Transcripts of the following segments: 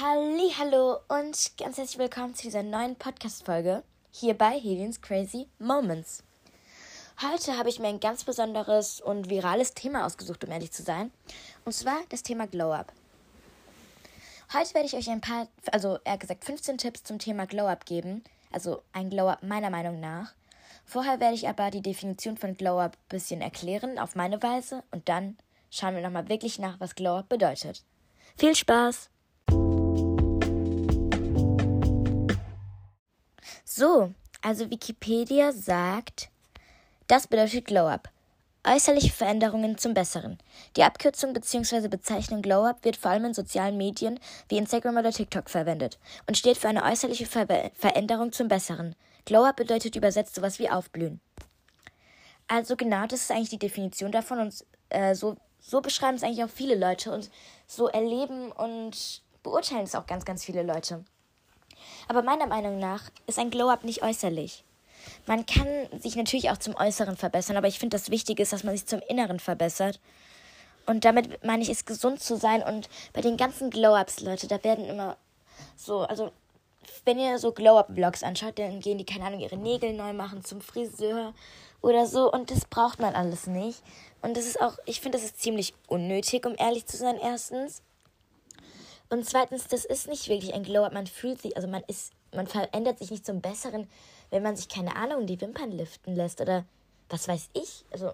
Hallo und ganz herzlich willkommen zu dieser neuen Podcast-Folge hier bei Helens Crazy Moments. Heute habe ich mir ein ganz besonderes und virales Thema ausgesucht, um ehrlich zu sein. Und zwar das Thema Glow Up. Heute werde ich euch ein paar, also eher gesagt 15 Tipps zum Thema Glow Up geben. Also ein Glow Up meiner Meinung nach. Vorher werde ich aber die Definition von Glow Up ein bisschen erklären auf meine Weise und dann schauen wir nochmal wirklich nach, was Glow Up bedeutet. Viel Spaß! So, also Wikipedia sagt, das bedeutet Glow Up. Äußerliche Veränderungen zum Besseren. Die Abkürzung bzw. Bezeichnung Glow Up wird vor allem in sozialen Medien wie Instagram oder TikTok verwendet und steht für eine äußerliche Ver Veränderung zum Besseren. Glow Up bedeutet übersetzt sowas wie aufblühen. Also genau, das ist eigentlich die Definition davon und äh, so, so beschreiben es eigentlich auch viele Leute und so erleben und beurteilen es auch ganz, ganz viele Leute. Aber meiner Meinung nach ist ein Glow-Up nicht äußerlich. Man kann sich natürlich auch zum Äußeren verbessern, aber ich finde, das Wichtige ist, dass man sich zum Inneren verbessert. Und damit meine ich es, gesund zu sein. Und bei den ganzen Glow-Ups, Leute, da werden immer so, also wenn ihr so Glow-Up-Vlogs anschaut, dann gehen die, keine Ahnung, ihre Nägel neu machen zum Friseur oder so. Und das braucht man alles nicht. Und das ist auch, ich finde, das ist ziemlich unnötig, um ehrlich zu sein, erstens. Und zweitens, das ist nicht wirklich ein Glow-Up. Man fühlt sich, also man ist, man verändert sich nicht zum Besseren, wenn man sich, keine Ahnung, die Wimpern liften lässt oder was weiß ich. Also,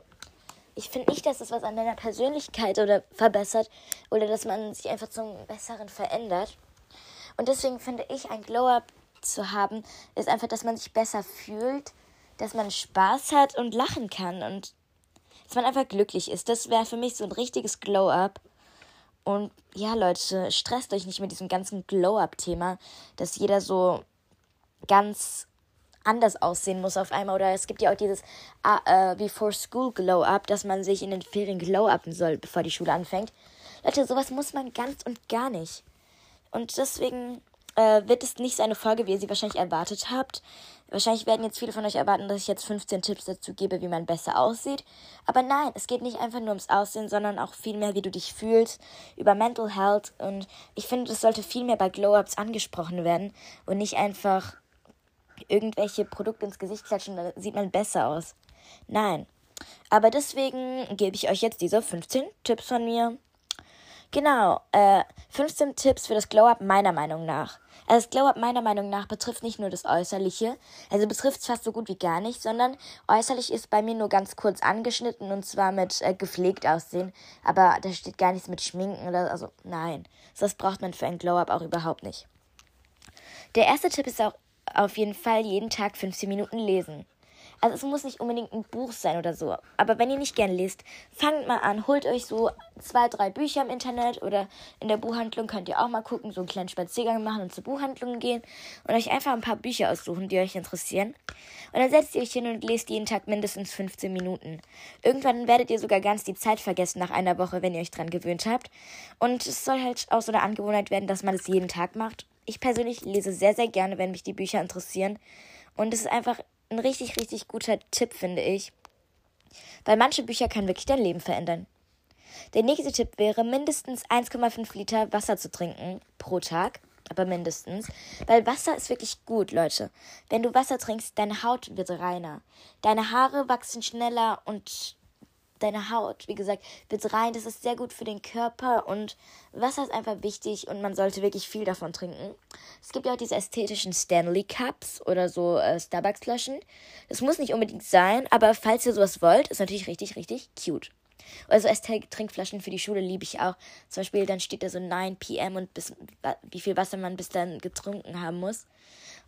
ich finde nicht, dass das was an deiner Persönlichkeit oder verbessert oder dass man sich einfach zum Besseren verändert. Und deswegen finde ich, ein Glow-Up zu haben, ist einfach, dass man sich besser fühlt, dass man Spaß hat und lachen kann und dass man einfach glücklich ist. Das wäre für mich so ein richtiges Glow-Up. Und ja, Leute, stresst euch nicht mit diesem ganzen Glow-Up-Thema, dass jeder so ganz anders aussehen muss auf einmal. Oder es gibt ja auch dieses uh, Before School Glow-Up, dass man sich in den Ferien glow-upen soll, bevor die Schule anfängt. Leute, sowas muss man ganz und gar nicht. Und deswegen äh, wird es nicht so eine Folge, wie ihr sie wahrscheinlich erwartet habt. Wahrscheinlich werden jetzt viele von euch erwarten, dass ich jetzt 15 Tipps dazu gebe, wie man besser aussieht. Aber nein, es geht nicht einfach nur ums Aussehen, sondern auch viel mehr, wie du dich fühlst, über Mental Health. Und ich finde, das sollte viel mehr bei Glow-Ups angesprochen werden und nicht einfach irgendwelche Produkte ins Gesicht klatschen, da sieht man besser aus. Nein. Aber deswegen gebe ich euch jetzt diese 15 Tipps von mir. Genau, äh, 15 Tipps für das Glow-Up meiner Meinung nach. Also das Glow-Up meiner Meinung nach betrifft nicht nur das Äußerliche, also betrifft es fast so gut wie gar nicht, sondern äußerlich ist bei mir nur ganz kurz angeschnitten und zwar mit äh, gepflegt aussehen, aber da steht gar nichts mit Schminken oder also nein, das braucht man für ein Glow-Up auch überhaupt nicht. Der erste Tipp ist auch auf jeden Fall jeden Tag 15 Minuten lesen. Also es muss nicht unbedingt ein Buch sein oder so. Aber wenn ihr nicht gern lest, fangt mal an, holt euch so zwei, drei Bücher im Internet oder in der Buchhandlung könnt ihr auch mal gucken, so einen kleinen Spaziergang machen und zur Buchhandlung gehen und euch einfach ein paar Bücher aussuchen, die euch interessieren. Und dann setzt ihr euch hin und lest jeden Tag mindestens 15 Minuten. Irgendwann werdet ihr sogar ganz die Zeit vergessen nach einer Woche, wenn ihr euch dran gewöhnt habt. Und es soll halt auch so eine Angewohnheit werden, dass man es jeden Tag macht. Ich persönlich lese sehr, sehr gerne, wenn mich die Bücher interessieren. Und es ist einfach ein richtig, richtig guter Tipp, finde ich. Weil manche Bücher können wirklich dein Leben verändern. Der nächste Tipp wäre, mindestens 1,5 Liter Wasser zu trinken pro Tag. Aber mindestens. Weil Wasser ist wirklich gut, Leute. Wenn du Wasser trinkst, deine Haut wird reiner. Deine Haare wachsen schneller und deine Haut, wie gesagt, wird rein. Das ist sehr gut für den Körper und Wasser ist einfach wichtig und man sollte wirklich viel davon trinken. Es gibt ja auch diese ästhetischen Stanley Cups oder so äh, Starbucks Flaschen. Das muss nicht unbedingt sein, aber falls ihr sowas wollt, ist natürlich richtig, richtig cute. Also Trinkflaschen für die Schule liebe ich auch. Zum Beispiel, dann steht da so 9 pm und bis, wie viel Wasser man bis dann getrunken haben muss.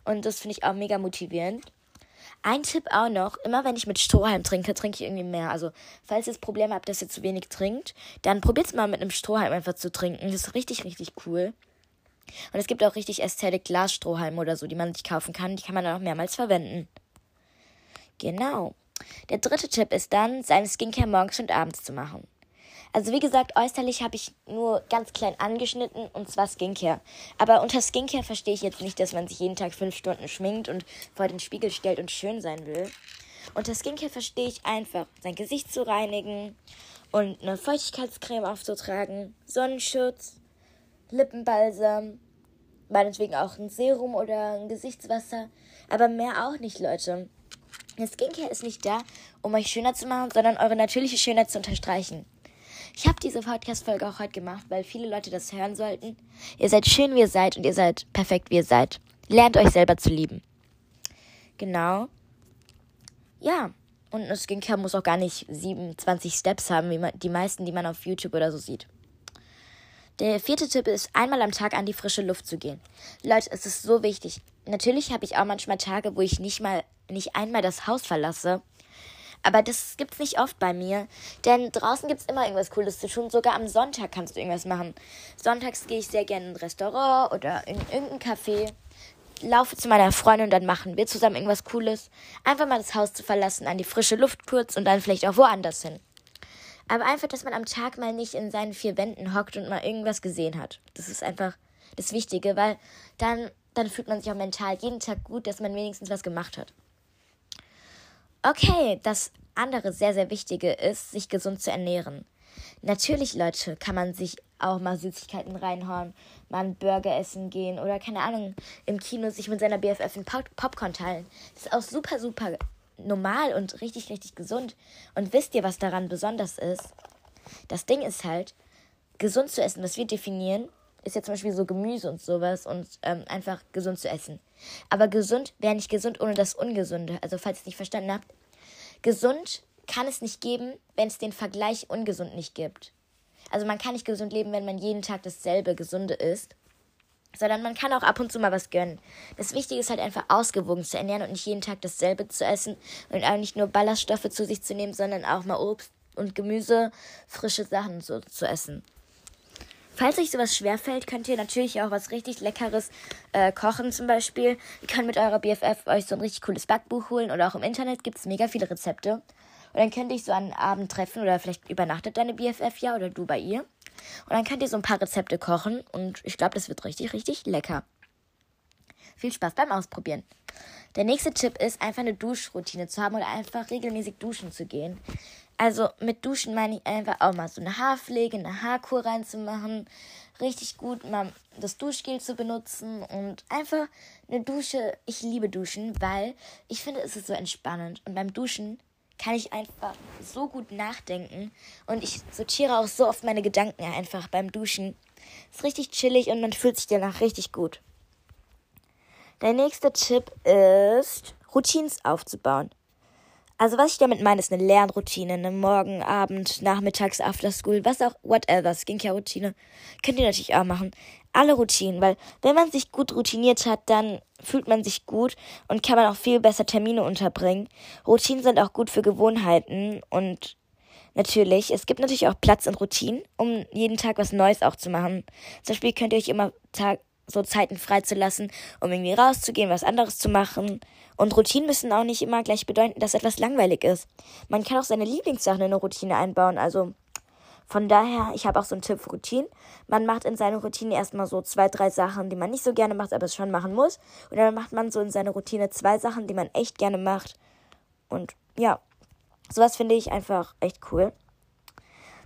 Und das finde ich auch mega motivierend. Ein Tipp auch noch, immer wenn ich mit Strohhalm trinke, trinke ich irgendwie mehr. Also, falls ihr das Problem habt, dass ihr zu wenig trinkt, dann probiert es mal mit einem Strohhalm einfach zu trinken. Das ist richtig, richtig cool. Und es gibt auch richtig Ästhetik Glasstrohhalme oder so, die man sich kaufen kann. Die kann man dann auch mehrmals verwenden. Genau. Der dritte Tipp ist dann, seine Skincare morgens und abends zu machen. Also wie gesagt, äußerlich habe ich nur ganz klein angeschnitten und zwar Skincare. Aber unter Skincare verstehe ich jetzt nicht, dass man sich jeden Tag fünf Stunden schminkt und vor den Spiegel stellt und schön sein will. Unter Skincare verstehe ich einfach, sein Gesicht zu reinigen und eine Feuchtigkeitscreme aufzutragen, Sonnenschutz, Lippenbalsam, meinetwegen auch ein Serum oder ein Gesichtswasser. Aber mehr auch nicht, Leute. Skincare ist nicht da, um euch schöner zu machen, sondern eure natürliche Schönheit zu unterstreichen. Ich habe diese Podcast-Folge auch heute gemacht, weil viele Leute das hören sollten. Ihr seid schön, wie ihr seid und ihr seid perfekt, wie ihr seid. Lernt euch selber zu lieben. Genau. Ja. Und eine Skincare muss auch gar nicht 27 Steps haben, wie man, die meisten, die man auf YouTube oder so sieht. Der vierte Tipp ist, einmal am Tag an die frische Luft zu gehen. Leute, es ist so wichtig. Natürlich habe ich auch manchmal Tage, wo ich nicht mal, nicht einmal das Haus verlasse. Aber das gibt's nicht oft bei mir. Denn draußen gibt's immer irgendwas Cooles zu tun. Sogar am Sonntag kannst du irgendwas machen. Sonntags gehe ich sehr gerne in ein Restaurant oder in irgendein Café. Laufe zu meiner Freundin und dann machen wir zusammen irgendwas Cooles. Einfach mal das Haus zu verlassen, an die frische Luft kurz und dann vielleicht auch woanders hin. Aber einfach, dass man am Tag mal nicht in seinen vier Wänden hockt und mal irgendwas gesehen hat. Das ist einfach das Wichtige, weil dann, dann fühlt man sich auch mental jeden Tag gut, dass man wenigstens was gemacht hat. Okay, das andere sehr, sehr Wichtige ist, sich gesund zu ernähren. Natürlich, Leute, kann man sich auch mal Süßigkeiten reinhauen, mal einen Burger essen gehen oder keine Ahnung, im Kino sich mit seiner BFF ein Pop Popcorn teilen. Das ist auch super, super normal und richtig, richtig gesund. Und wisst ihr, was daran besonders ist? Das Ding ist halt, gesund zu essen, was wir definieren, ist ja zum Beispiel so Gemüse und sowas und ähm, einfach gesund zu essen. Aber gesund wäre nicht gesund ohne das Ungesunde. Also falls ihr es nicht verstanden habt, gesund kann es nicht geben, wenn es den Vergleich ungesund nicht gibt. Also man kann nicht gesund leben, wenn man jeden Tag dasselbe Gesunde isst, sondern man kann auch ab und zu mal was gönnen. Das Wichtige ist halt einfach ausgewogen zu ernähren und nicht jeden Tag dasselbe zu essen und auch nicht nur Ballaststoffe zu sich zu nehmen, sondern auch mal Obst und Gemüse, frische Sachen so zu essen. Falls euch sowas schwerfällt, könnt ihr natürlich auch was richtig Leckeres äh, kochen zum Beispiel. Ihr könnt mit eurer BFF euch so ein richtig cooles Backbuch holen oder auch im Internet gibt es mega viele Rezepte. Und dann könnt ihr euch so einen Abend treffen oder vielleicht übernachtet deine BFF ja oder du bei ihr. Und dann könnt ihr so ein paar Rezepte kochen und ich glaube, das wird richtig, richtig lecker. Viel Spaß beim Ausprobieren. Der nächste Tipp ist, einfach eine Duschroutine zu haben oder einfach regelmäßig duschen zu gehen. Also mit Duschen meine ich einfach auch mal so eine Haarpflege, eine Haarkur reinzumachen. Richtig gut mal das Duschgel zu benutzen und einfach eine Dusche. Ich liebe Duschen, weil ich finde, es ist so entspannend. Und beim Duschen kann ich einfach so gut nachdenken und ich sortiere auch so oft meine Gedanken einfach beim Duschen. Ist richtig chillig und man fühlt sich danach richtig gut. Der nächste Tipp ist, Routines aufzubauen. Also was ich damit meine, ist eine Lernroutine, eine Morgen, Abend, Nachmittags, After School, was auch, whatever, Skincare-Routine. Könnt ihr natürlich auch machen. Alle Routinen, weil wenn man sich gut routiniert hat, dann fühlt man sich gut und kann man auch viel besser Termine unterbringen. Routinen sind auch gut für Gewohnheiten und natürlich, es gibt natürlich auch Platz in Routinen, um jeden Tag was Neues auch zu machen. Zum Beispiel könnt ihr euch immer Tag, so Zeiten freizulassen, um irgendwie rauszugehen, was anderes zu machen. Und Routinen müssen auch nicht immer gleich bedeuten, dass etwas langweilig ist. Man kann auch seine Lieblingssachen in eine Routine einbauen. Also von daher, ich habe auch so einen Tipp für Routinen. Man macht in seine Routine erstmal so zwei, drei Sachen, die man nicht so gerne macht, aber es schon machen muss. Und dann macht man so in seine Routine zwei Sachen, die man echt gerne macht. Und ja, sowas finde ich einfach echt cool.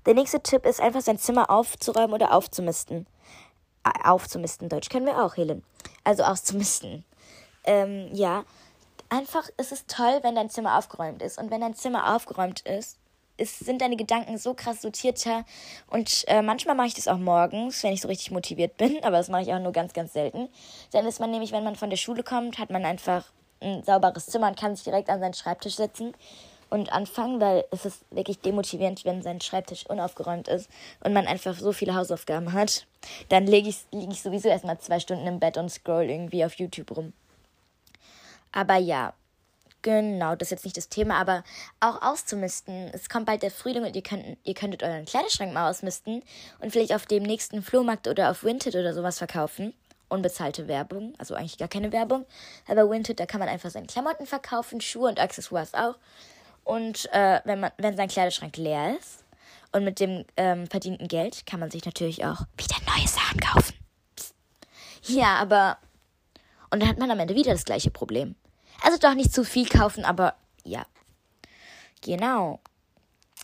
Der nächste Tipp ist einfach sein Zimmer aufzuräumen oder aufzumisten aufzumisten. Deutsch können wir auch, Helen. Also auszumisten. Ähm, ja, einfach, es ist toll, wenn dein Zimmer aufgeräumt ist. Und wenn dein Zimmer aufgeräumt ist, ist sind deine Gedanken so krass sortierter. Und äh, manchmal mache ich das auch morgens, wenn ich so richtig motiviert bin. Aber das mache ich auch nur ganz, ganz selten. Dann ist man nämlich, wenn man von der Schule kommt, hat man einfach ein sauberes Zimmer und kann sich direkt an seinen Schreibtisch setzen und anfangen, weil es ist wirklich demotivierend, wenn sein Schreibtisch unaufgeräumt ist und man einfach so viele Hausaufgaben hat. Dann liege ich, lieg ich sowieso erstmal zwei Stunden im Bett und scroll irgendwie auf YouTube rum. Aber ja, genau, das ist jetzt nicht das Thema, aber auch auszumisten. Es kommt bald der Frühling und ihr, könnt, ihr könntet euren Kleiderschrank mal ausmisten und vielleicht auf dem nächsten Flohmarkt oder auf Vinted oder sowas verkaufen unbezahlte Werbung, also eigentlich gar keine Werbung. Aber Vinted, da kann man einfach seine Klamotten verkaufen, Schuhe und Accessoires auch. Und äh, wenn, man, wenn sein Kleiderschrank leer ist und mit dem ähm, verdienten Geld kann man sich natürlich auch wieder neue Sachen kaufen. Psst. Ja, aber. Und dann hat man am Ende wieder das gleiche Problem. Also doch nicht zu viel kaufen, aber ja. Genau.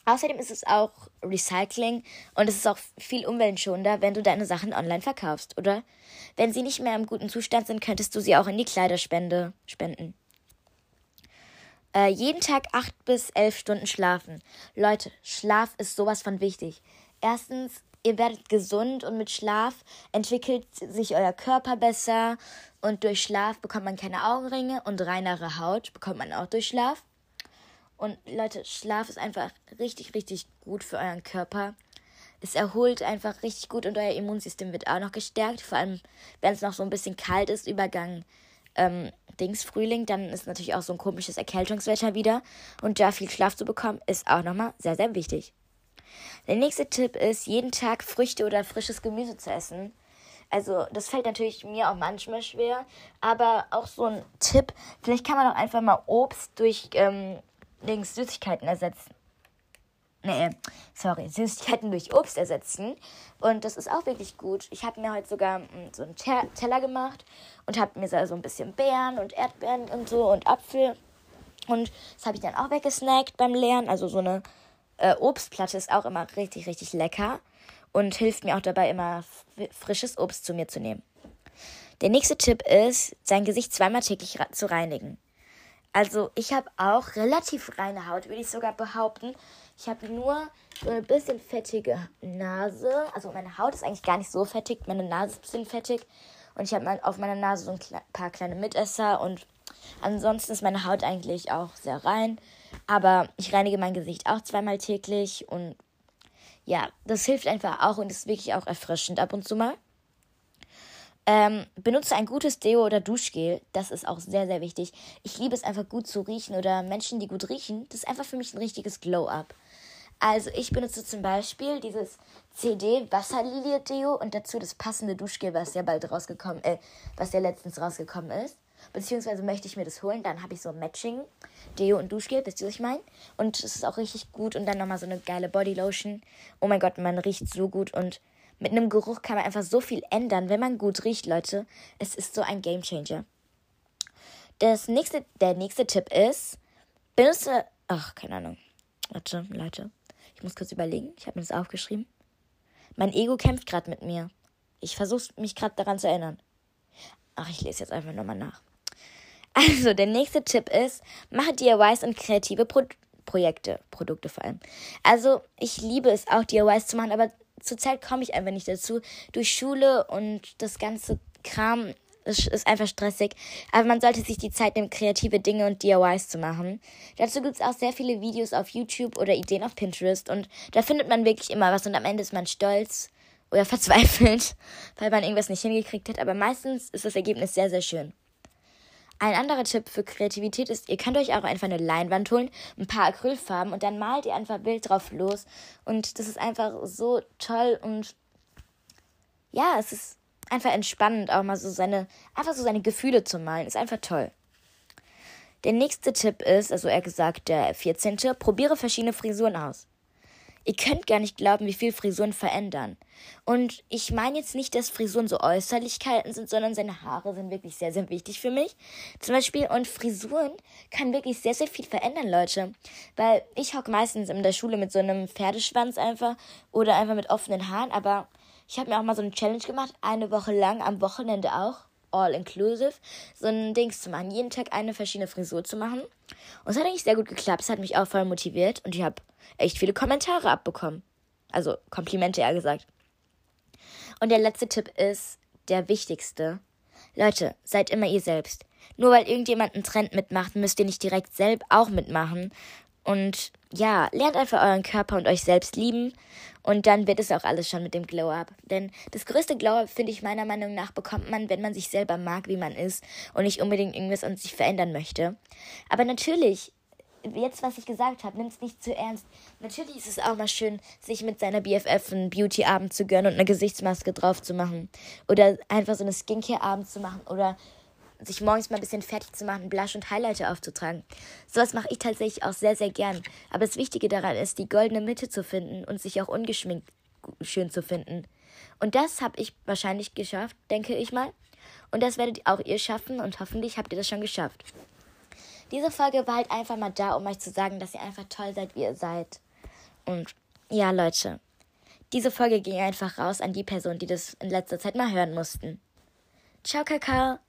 Außerdem ist es auch Recycling und es ist auch viel umweltschonender, wenn du deine Sachen online verkaufst, oder? Wenn sie nicht mehr im guten Zustand sind, könntest du sie auch in die Kleiderspende spenden. Äh, jeden Tag acht bis elf Stunden schlafen. Leute, Schlaf ist sowas von wichtig. Erstens, ihr werdet gesund und mit Schlaf entwickelt sich euer Körper besser und durch Schlaf bekommt man keine Augenringe und reinere Haut bekommt man auch durch Schlaf. Und Leute, Schlaf ist einfach richtig, richtig gut für euren Körper. Es erholt einfach richtig gut und euer Immunsystem wird auch noch gestärkt. Vor allem, wenn es noch so ein bisschen kalt ist, Übergang ähm, Dings Frühling, dann ist natürlich auch so ein komisches Erkältungswetter wieder. Und da viel Schlaf zu bekommen, ist auch nochmal sehr, sehr wichtig. Der nächste Tipp ist, jeden Tag Früchte oder frisches Gemüse zu essen. Also, das fällt natürlich mir auch manchmal schwer, aber auch so ein Tipp, vielleicht kann man auch einfach mal Obst durch ähm, Süßigkeiten ersetzen. Nee, sorry, Süßigkeiten durch Obst ersetzen. Und das ist auch wirklich gut. Ich habe mir heute sogar mm, so einen Teller gemacht und habe mir so ein bisschen Beeren und Erdbeeren und so und Apfel. Und das habe ich dann auch weggesnackt beim Lernen. Also so eine äh, Obstplatte ist auch immer richtig, richtig lecker und hilft mir auch dabei, immer frisches Obst zu mir zu nehmen. Der nächste Tipp ist, sein Gesicht zweimal täglich zu reinigen. Also ich habe auch relativ reine Haut, würde ich sogar behaupten. Ich habe nur so eine bisschen fettige Nase. Also meine Haut ist eigentlich gar nicht so fettig, meine Nase ist ein bisschen fettig. Und ich habe auf meiner Nase so ein paar kleine Mitesser. Und ansonsten ist meine Haut eigentlich auch sehr rein. Aber ich reinige mein Gesicht auch zweimal täglich. Und ja, das hilft einfach auch und ist wirklich auch erfrischend ab und zu mal. Ähm, benutze ein gutes Deo oder Duschgel. Das ist auch sehr, sehr wichtig. Ich liebe es einfach gut zu riechen oder Menschen, die gut riechen. Das ist einfach für mich ein richtiges Glow-Up. Also ich benutze zum Beispiel dieses CD Wasserlilie Deo und dazu das passende Duschgel, was ja bald rausgekommen, äh, was ja letztens rausgekommen ist. Beziehungsweise möchte ich mir das holen, dann habe ich so Matching Deo und Duschgel, wisst ihr, was ich meine? Und es ist auch richtig gut und dann nochmal so eine geile Bodylotion. Oh mein Gott, man riecht so gut und mit einem Geruch kann man einfach so viel ändern, wenn man gut riecht, Leute. Es ist so ein Gamechanger. Das nächste, der nächste Tipp ist, benutze. Ach, keine Ahnung. Warte, Leute. Ich muss kurz überlegen. Ich habe mir das aufgeschrieben. Mein Ego kämpft gerade mit mir. Ich versuche mich gerade daran zu erinnern. Ach, ich lese jetzt einfach nochmal nach. Also, der nächste Tipp ist, mache DIYs und kreative Pro Projekte, Produkte vor allem. Also, ich liebe es auch, DIYs zu machen, aber zurzeit komme ich einfach nicht dazu. Durch Schule und das ganze Kram ist, ist einfach stressig. Aber man sollte sich die Zeit nehmen, kreative Dinge und DIYs zu machen. Dazu gibt es auch sehr viele Videos auf YouTube oder Ideen auf Pinterest. Und da findet man wirklich immer was. Und am Ende ist man stolz oder verzweifelt, weil man irgendwas nicht hingekriegt hat. Aber meistens ist das Ergebnis sehr, sehr schön. Ein anderer Tipp für Kreativität ist, ihr könnt euch auch einfach eine Leinwand holen, ein paar Acrylfarben und dann malt ihr einfach wild drauf los. Und das ist einfach so toll und ja, es ist einfach entspannend, auch mal so seine, einfach so seine Gefühle zu malen. Ist einfach toll. Der nächste Tipp ist, also eher gesagt der 14. Probiere verschiedene Frisuren aus. Ihr könnt gar nicht glauben, wie viel Frisuren verändern. Und ich meine jetzt nicht, dass Frisuren so Äußerlichkeiten sind, sondern seine Haare sind wirklich sehr, sehr wichtig für mich. Zum Beispiel, und Frisuren kann wirklich sehr, sehr viel verändern, Leute. Weil ich hocke meistens in der Schule mit so einem Pferdeschwanz einfach oder einfach mit offenen Haaren, aber ich habe mir auch mal so eine Challenge gemacht, eine Woche lang, am Wochenende auch all inclusive, so ein Dings zu machen. Jeden Tag eine verschiedene Frisur zu machen. Und es hat eigentlich sehr gut geklappt. Es hat mich auch voll motiviert und ich habe echt viele Kommentare abbekommen. Also Komplimente eher gesagt. Und der letzte Tipp ist der wichtigste. Leute, seid immer ihr selbst. Nur weil irgendjemand einen Trend mitmacht, müsst ihr nicht direkt selbst auch mitmachen. Und ja, lernt einfach euren Körper und euch selbst lieben. Und dann wird es auch alles schon mit dem Glow-Up. Denn das größte Glow-Up, finde ich meiner Meinung nach, bekommt man, wenn man sich selber mag, wie man ist und nicht unbedingt irgendwas an sich verändern möchte. Aber natürlich, jetzt, was ich gesagt habe, nimm es nicht zu ernst. Natürlich ist es auch mal schön, sich mit seiner BFF einen Beauty-Abend zu gönnen und eine Gesichtsmaske drauf zu machen. Oder einfach so eine Skincare-Abend zu machen. Oder sich morgens mal ein bisschen fertig zu machen, Blush und Highlighter aufzutragen. Sowas mache ich tatsächlich auch sehr, sehr gern. Aber das Wichtige daran ist, die goldene Mitte zu finden und sich auch ungeschminkt schön zu finden. Und das habe ich wahrscheinlich geschafft, denke ich mal. Und das werdet auch ihr schaffen und hoffentlich habt ihr das schon geschafft. Diese Folge war halt einfach mal da, um euch zu sagen, dass ihr einfach toll seid, wie ihr seid. Und ja, Leute, diese Folge ging einfach raus an die Personen, die das in letzter Zeit mal hören mussten. Ciao, Kakao.